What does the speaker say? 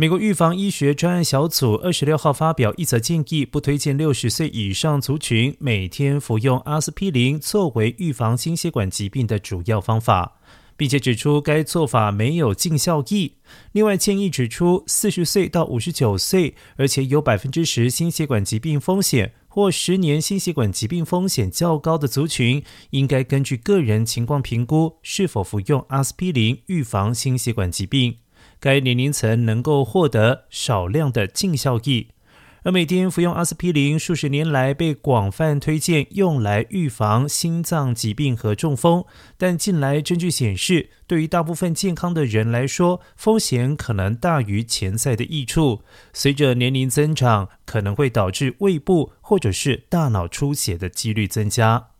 美国预防医学专案小组二十六号发表一则建议，不推荐六十岁以上族群每天服用阿司匹林作为预防心血管疾病的主要方法，并且指出该做法没有尽效益。另外，建议指出，四十岁到五十九岁，而且有百分之十心血管疾病风险或十年心血管疾病风险较高的族群，应该根据个人情况评估是否服用阿司匹林预防心血管疾病。该年龄层能够获得少量的净效益，而每天服用阿司匹林数十年来被广泛推荐用来预防心脏疾病和中风，但近来证据显示，对于大部分健康的人来说，风险可能大于潜在的益处。随着年龄增长，可能会导致胃部或者是大脑出血的几率增加。